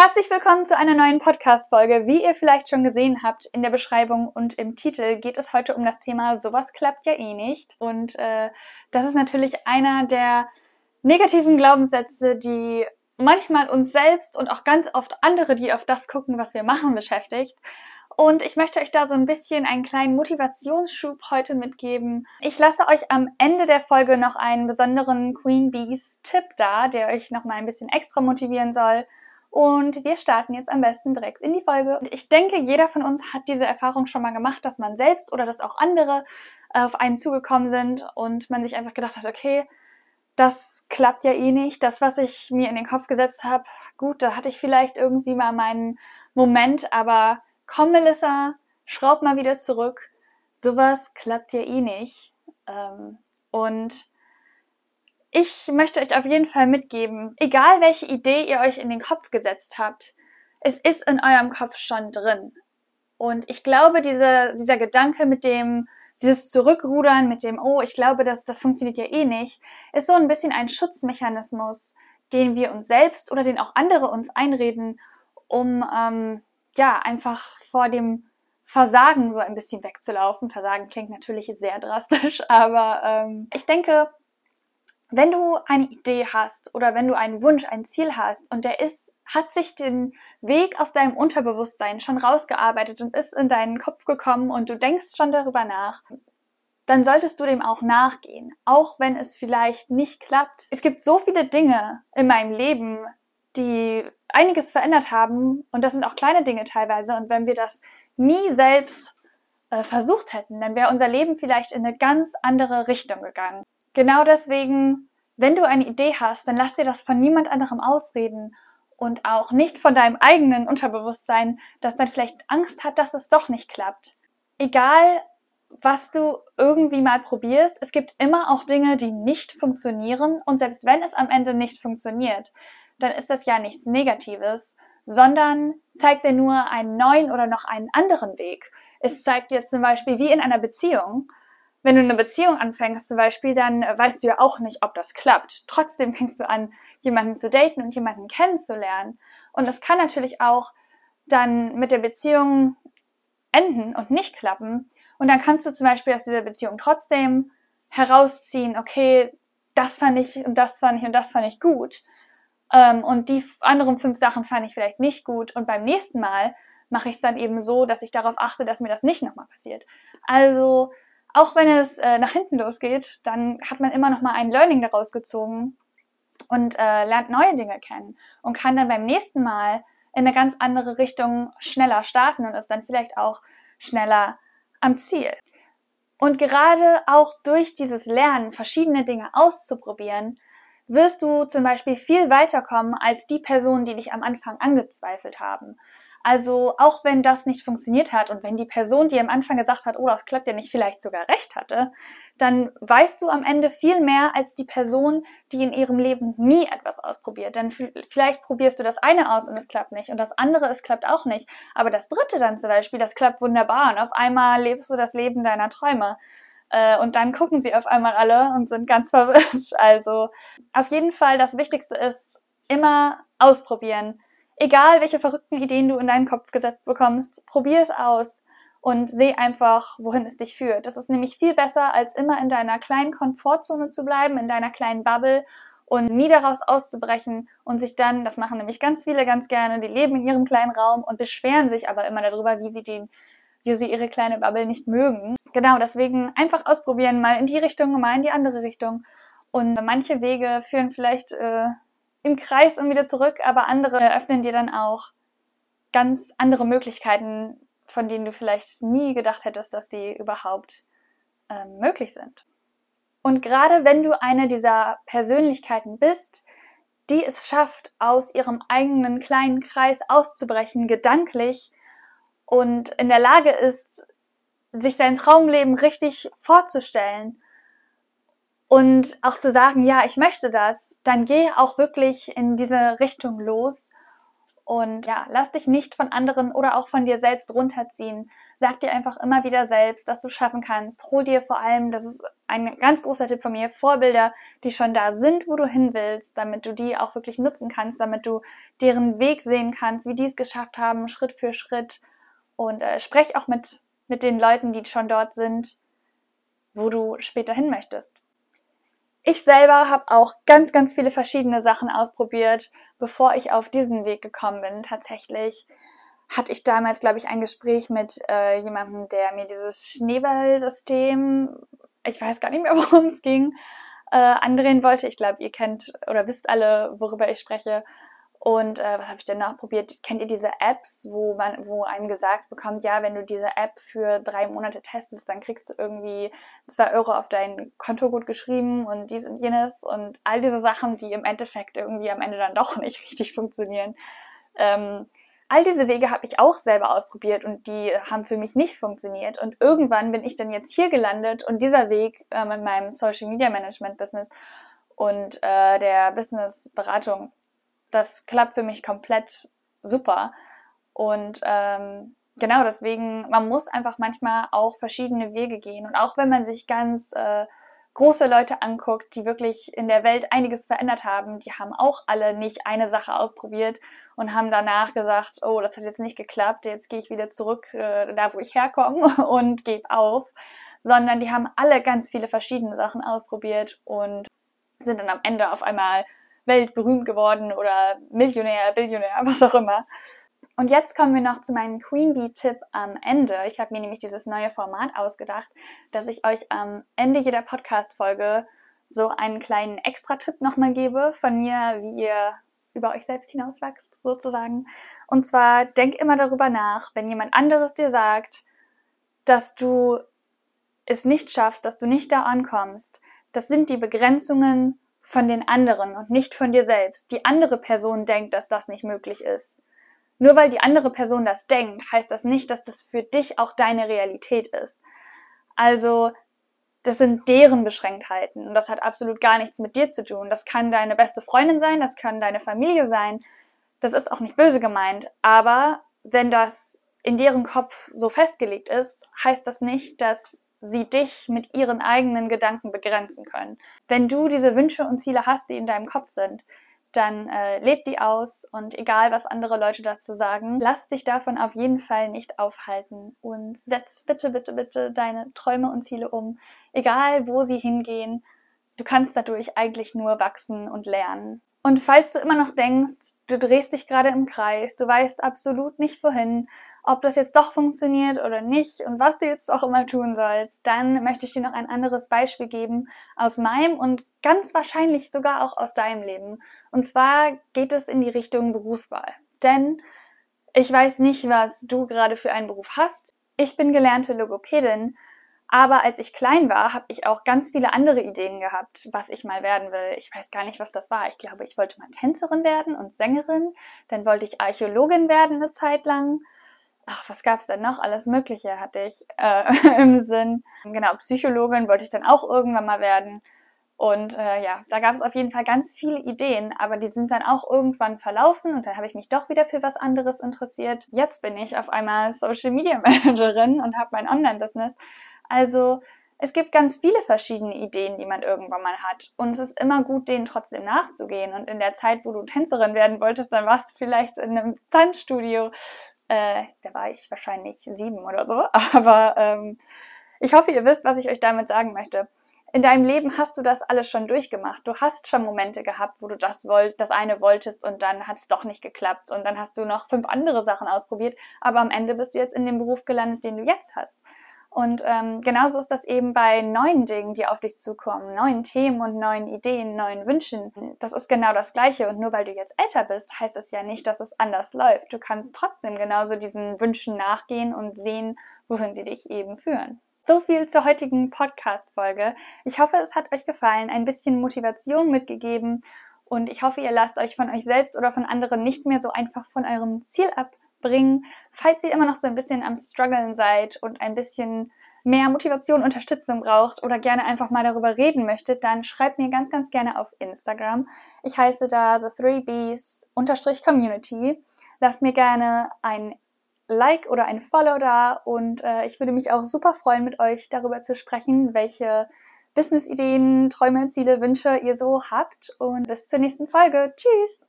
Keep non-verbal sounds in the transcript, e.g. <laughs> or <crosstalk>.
Herzlich willkommen zu einer neuen Podcast-Folge. Wie ihr vielleicht schon gesehen habt in der Beschreibung und im Titel, geht es heute um das Thema Sowas klappt ja eh nicht. Und äh, das ist natürlich einer der negativen Glaubenssätze, die manchmal uns selbst und auch ganz oft andere, die auf das gucken, was wir machen, beschäftigt. Und ich möchte euch da so ein bisschen einen kleinen Motivationsschub heute mitgeben. Ich lasse euch am Ende der Folge noch einen besonderen Queen Bees Tipp da, der euch noch mal ein bisschen extra motivieren soll. Und wir starten jetzt am besten direkt in die Folge. Und ich denke, jeder von uns hat diese Erfahrung schon mal gemacht, dass man selbst oder dass auch andere auf einen zugekommen sind und man sich einfach gedacht hat, okay, das klappt ja eh nicht. Das, was ich mir in den Kopf gesetzt habe, gut, da hatte ich vielleicht irgendwie mal meinen Moment, aber komm, Melissa, schraub mal wieder zurück. Sowas klappt ja eh nicht. Ähm, und ich möchte euch auf jeden Fall mitgeben, egal welche Idee ihr euch in den Kopf gesetzt habt, es ist in eurem Kopf schon drin. Und ich glaube, diese, dieser Gedanke mit dem, dieses Zurückrudern mit dem, oh, ich glaube, das, das funktioniert ja eh nicht, ist so ein bisschen ein Schutzmechanismus, den wir uns selbst oder den auch andere uns einreden, um ähm, ja einfach vor dem Versagen so ein bisschen wegzulaufen. Versagen klingt natürlich sehr drastisch, <laughs> aber ähm, ich denke, wenn du eine Idee hast oder wenn du einen Wunsch, ein Ziel hast und der ist, hat sich den Weg aus deinem Unterbewusstsein schon rausgearbeitet und ist in deinen Kopf gekommen und du denkst schon darüber nach, dann solltest du dem auch nachgehen, auch wenn es vielleicht nicht klappt. Es gibt so viele Dinge in meinem Leben, die einiges verändert haben und das sind auch kleine Dinge teilweise und wenn wir das nie selbst äh, versucht hätten, dann wäre unser Leben vielleicht in eine ganz andere Richtung gegangen. Genau deswegen, wenn du eine Idee hast, dann lass dir das von niemand anderem ausreden und auch nicht von deinem eigenen Unterbewusstsein, das dann vielleicht Angst hat, dass es doch nicht klappt. Egal, was du irgendwie mal probierst, es gibt immer auch Dinge, die nicht funktionieren und selbst wenn es am Ende nicht funktioniert, dann ist das ja nichts Negatives, sondern zeigt dir nur einen neuen oder noch einen anderen Weg. Es zeigt dir zum Beispiel wie in einer Beziehung, wenn du eine Beziehung anfängst zum Beispiel, dann weißt du ja auch nicht, ob das klappt. Trotzdem <laughs> fängst du an, jemanden zu daten und jemanden kennenzulernen. Und das kann natürlich auch dann mit der Beziehung enden und nicht klappen. Und dann kannst du zum Beispiel aus dieser Beziehung trotzdem herausziehen, okay, das fand ich und das fand ich und das fand ich gut. Ähm, und die anderen fünf Sachen fand ich vielleicht nicht gut. Und beim nächsten Mal mache ich es dann eben so, dass ich darauf achte, dass mir das nicht nochmal passiert. Also auch wenn es äh, nach hinten losgeht, dann hat man immer noch mal ein Learning daraus gezogen und äh, lernt neue Dinge kennen und kann dann beim nächsten Mal in eine ganz andere Richtung schneller starten und ist dann vielleicht auch schneller am Ziel. Und gerade auch durch dieses Lernen, verschiedene Dinge auszuprobieren, wirst du zum Beispiel viel weiterkommen als die Personen, die dich am Anfang angezweifelt haben. Also auch wenn das nicht funktioniert hat und wenn die Person, die am Anfang gesagt hat, oh, das klappt ja nicht, vielleicht sogar recht hatte, dann weißt du am Ende viel mehr als die Person, die in ihrem Leben nie etwas ausprobiert. Denn vielleicht probierst du das eine aus und es klappt nicht und das andere, es klappt auch nicht. Aber das dritte dann zum Beispiel, das klappt wunderbar und auf einmal lebst du das Leben deiner Träume. Äh, und dann gucken sie auf einmal alle und sind ganz verwirrt. <laughs> Also auf jeden Fall das Wichtigste ist immer ausprobieren egal welche verrückten Ideen du in deinen Kopf gesetzt bekommst, probier es aus und seh einfach, wohin es dich führt. Das ist nämlich viel besser, als immer in deiner kleinen Komfortzone zu bleiben, in deiner kleinen Bubble und nie daraus auszubrechen und sich dann, das machen nämlich ganz viele ganz gerne, die leben in ihrem kleinen Raum und beschweren sich aber immer darüber, wie sie den wie sie ihre kleine Bubble nicht mögen. Genau, deswegen einfach ausprobieren, mal in die Richtung, mal in die andere Richtung. Und manche Wege führen vielleicht äh, im Kreis und wieder zurück, aber andere eröffnen dir dann auch ganz andere Möglichkeiten, von denen du vielleicht nie gedacht hättest, dass die überhaupt äh, möglich sind. Und gerade wenn du eine dieser Persönlichkeiten bist, die es schafft, aus ihrem eigenen kleinen Kreis auszubrechen, gedanklich und in der Lage ist, sich sein Traumleben richtig vorzustellen und auch zu sagen, ja, ich möchte das, dann geh auch wirklich in diese Richtung los und ja, lass dich nicht von anderen oder auch von dir selbst runterziehen. Sag dir einfach immer wieder selbst, dass du schaffen kannst. Hol dir vor allem, das ist ein ganz großer Tipp von mir, Vorbilder, die schon da sind, wo du hin willst, damit du die auch wirklich nutzen kannst, damit du deren Weg sehen kannst, wie die es geschafft haben, Schritt für Schritt. Und äh, sprech auch mit, mit den Leuten, die schon dort sind, wo du später hin möchtest. Ich selber habe auch ganz, ganz viele verschiedene Sachen ausprobiert, bevor ich auf diesen Weg gekommen bin. Tatsächlich hatte ich damals, glaube ich, ein Gespräch mit äh, jemandem, der mir dieses Schneeballsystem, ich weiß gar nicht mehr, <laughs> worum es ging, äh, andrehen wollte. Ich glaube, ihr kennt oder wisst alle, worüber ich spreche. Und äh, was habe ich denn noch probiert? Kennt ihr diese Apps, wo man, wo einem gesagt bekommt, ja, wenn du diese App für drei Monate testest, dann kriegst du irgendwie zwei Euro auf dein Konto gut geschrieben und dies und jenes und all diese Sachen, die im Endeffekt irgendwie am Ende dann doch <laughs> nicht richtig funktionieren. Ähm, all diese Wege habe ich auch selber ausprobiert und die haben für mich nicht funktioniert. Und irgendwann bin ich dann jetzt hier gelandet und dieser Weg äh, mit meinem Social Media Management Business und äh, der Business Beratung das klappt für mich komplett super. Und ähm, genau deswegen, man muss einfach manchmal auch verschiedene Wege gehen. Und auch wenn man sich ganz äh, große Leute anguckt, die wirklich in der Welt einiges verändert haben, die haben auch alle nicht eine Sache ausprobiert und haben danach gesagt, oh, das hat jetzt nicht geklappt, jetzt gehe ich wieder zurück äh, da, wo ich herkomme <laughs> und gebe auf, sondern die haben alle ganz viele verschiedene Sachen ausprobiert und sind dann am Ende auf einmal weltberühmt geworden oder Millionär, Billionär, <laughs> was auch immer. Und jetzt kommen wir noch zu meinem Queen Bee-Tipp am Ende. Ich habe mir nämlich dieses neue Format ausgedacht, dass ich euch am Ende jeder Podcast-Folge so einen kleinen Extra-Tipp nochmal gebe von mir, wie ihr über euch selbst hinauswachst, sozusagen. Und zwar denk immer darüber nach, wenn jemand anderes dir sagt, dass du es nicht schaffst, dass du nicht da ankommst. Das sind die Begrenzungen von den anderen und nicht von dir selbst. Die andere Person denkt, dass das nicht möglich ist. Nur weil die andere Person das denkt, heißt das nicht, dass das für dich auch deine Realität ist. Also, das sind deren Beschränktheiten und das hat absolut gar nichts mit dir zu tun. Das kann deine beste Freundin sein, das kann deine Familie sein. Das ist auch nicht böse gemeint, aber wenn das in deren Kopf so festgelegt ist, heißt das nicht, dass sie dich mit ihren eigenen Gedanken begrenzen können. Wenn du diese Wünsche und Ziele hast, die in deinem Kopf sind, dann äh, leb die aus und egal, was andere Leute dazu sagen, lass dich davon auf jeden Fall nicht aufhalten und setz bitte, bitte, bitte deine Träume und Ziele um, egal wo sie hingehen. Du kannst dadurch eigentlich nur wachsen und lernen. Und falls du immer noch denkst, du drehst dich gerade im Kreis, du weißt absolut nicht wohin, ob das jetzt doch funktioniert oder nicht und was du jetzt auch immer tun sollst, dann möchte ich dir noch ein anderes Beispiel geben aus meinem und ganz wahrscheinlich sogar auch aus deinem Leben. Und zwar geht es in die Richtung Berufswahl. Denn ich weiß nicht, was du gerade für einen Beruf hast. Ich bin gelernte Logopädin aber als ich klein war, habe ich auch ganz viele andere Ideen gehabt, was ich mal werden will. Ich weiß gar nicht, was das war. Ich glaube, ich wollte mal Tänzerin werden und Sängerin. Dann wollte ich Archäologin werden eine Zeit lang. Ach, was gab's denn noch? Alles Mögliche hatte ich äh, <laughs> im Sinn. Genau, Psychologin wollte ich dann auch irgendwann mal werden. Und äh, ja, da gab es auf jeden Fall ganz viele Ideen, aber die sind dann auch irgendwann verlaufen und dann habe ich mich doch wieder für was anderes interessiert. Jetzt bin ich auf einmal Social Media <laughs> Managerin und habe mein Online-Business. Also es gibt ganz viele verschiedene Ideen, die man irgendwann mal hat. Und es ist immer gut, denen trotzdem nachzugehen. Und in der Zeit, wo du Tänzerin werden wolltest, dann warst du vielleicht in einem Tanzstudio. Äh, da war ich wahrscheinlich sieben oder so. <laughs> Aber ähm, ich hoffe, ihr wisst, was ich euch damit sagen möchte in deinem Leben hast du das alles schon durchgemacht. Du hast schon Momente gehabt, wo du das wollt, das eine wolltest und dann hat es doch nicht geklappt und dann hast du noch fünf andere Sachen ausprobiert, aber am Ende bist du jetzt in dem Beruf gelandet, den du jetzt hast. Und ähm, genauso ist das eben bei neuen Dingen, die auf dich zukommen, neuen Themen und neuen Ideen, neuen Wünschen. Das ist genau das Gleiche. Und nur weil du jetzt älter bist, heißt es ja nicht, dass es anders läuft. Du kannst trotzdem genauso diesen Wünschen nachgehen und sehen, wohin sie dich eben führen. So viel zur heutigen Podcast-Folge. Ich hoffe, es hat euch gefallen, ein bisschen Motivation mitgegeben und ich hoffe, ihr lasst euch von euch selbst oder von anderen nicht mehr so einfach von eurem Ziel abbringen. Falls ihr immer noch so ein bisschen am Struggeln seid und ein bisschen mehr Motivation, Unterstützung braucht oder gerne einfach mal darüber reden möchtet, dann schreibt mir ganz, ganz gerne auf Instagram. Ich heiße da The Three Bees Community. Lasst mir gerne ein Like oder ein Follow da und äh, ich würde mich auch super freuen, mit euch darüber zu sprechen, welche Business-Ideen, Träume, Ziele, Wünsche ihr so habt. Und bis zur nächsten Folge. Tschüss!